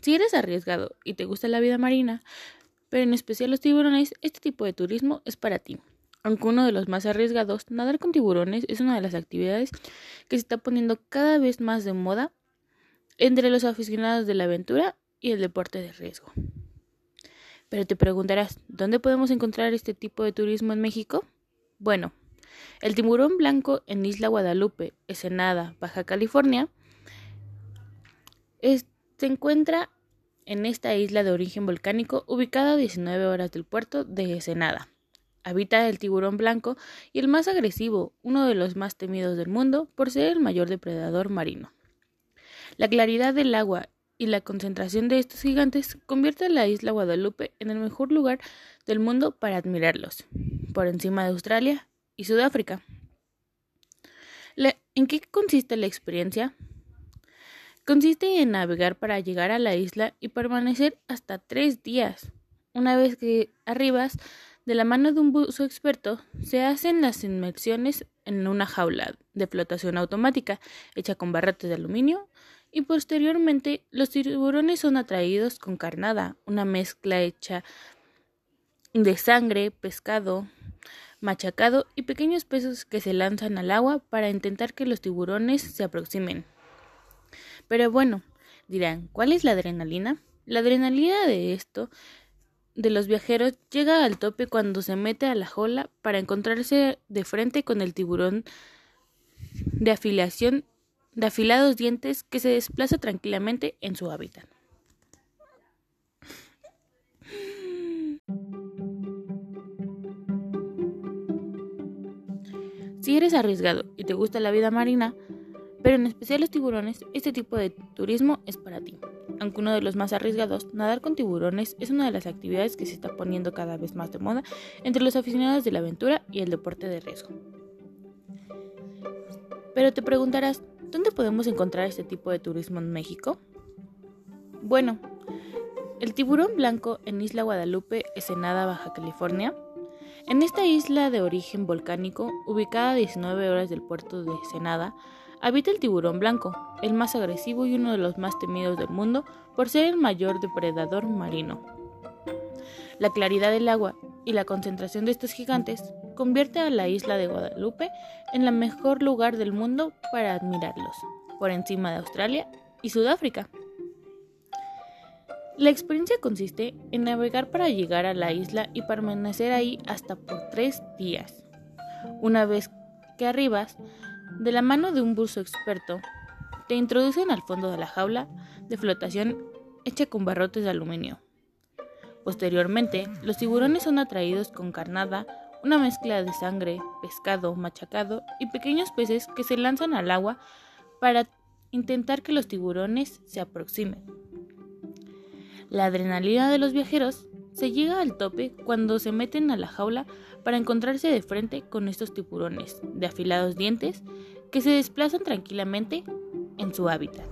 Si eres arriesgado y te gusta la vida marina, pero en especial los tiburones, este tipo de turismo es para ti. Aunque uno de los más arriesgados, nadar con tiburones es una de las actividades que se está poniendo cada vez más de moda entre los aficionados de la aventura y el deporte de riesgo. Pero te preguntarás, ¿dónde podemos encontrar este tipo de turismo en México? Bueno, el tiburón blanco en Isla Guadalupe, Ensenada, Baja California, se encuentra en esta isla de origen volcánico ubicada a 19 horas del puerto de Ensenada. Habita el tiburón blanco y el más agresivo, uno de los más temidos del mundo por ser el mayor depredador marino. La claridad del agua y la concentración de estos gigantes convierte a la isla Guadalupe en el mejor lugar del mundo para admirarlos, por encima de Australia y Sudáfrica. ¿En qué consiste la experiencia? Consiste en navegar para llegar a la isla y permanecer hasta tres días. Una vez que arribas, de la mano de un buzo experto, se hacen las inmersiones en una jaula de flotación automática hecha con barretes de aluminio y posteriormente los tiburones son atraídos con carnada, una mezcla hecha de sangre, pescado, machacado y pequeños peces que se lanzan al agua para intentar que los tiburones se aproximen. Pero bueno, dirán, ¿cuál es la adrenalina? La adrenalina de esto de los viajeros llega al tope cuando se mete a la jola para encontrarse de frente con el tiburón de afiliación de afilados dientes que se desplaza tranquilamente en su hábitat. Si eres arriesgado y te gusta la vida marina, pero en especial los tiburones, este tipo de turismo es para ti. Aunque uno de los más arriesgados, nadar con tiburones es una de las actividades que se está poniendo cada vez más de moda entre los aficionados de la aventura y el deporte de riesgo. Pero te preguntarás, ¿dónde podemos encontrar este tipo de turismo en México? Bueno, el tiburón blanco en Isla Guadalupe, Ensenada, Baja California, en esta isla de origen volcánico, ubicada a 19 horas del puerto de Ensenada, habita el tiburón blanco, el más agresivo y uno de los más temidos del mundo por ser el mayor depredador marino. La claridad del agua y la concentración de estos gigantes convierte a la isla de Guadalupe en el mejor lugar del mundo para admirarlos, por encima de Australia y Sudáfrica. La experiencia consiste en navegar para llegar a la isla y permanecer ahí hasta por tres días. Una vez que arribas, de la mano de un buzo experto, te introducen al fondo de la jaula de flotación hecha con barrotes de aluminio. Posteriormente, los tiburones son atraídos con carnada, una mezcla de sangre, pescado, machacado y pequeños peces que se lanzan al agua para intentar que los tiburones se aproximen. La adrenalina de los viajeros se llega al tope cuando se meten a la jaula para encontrarse de frente con estos tiburones de afilados dientes que se desplazan tranquilamente en su hábitat.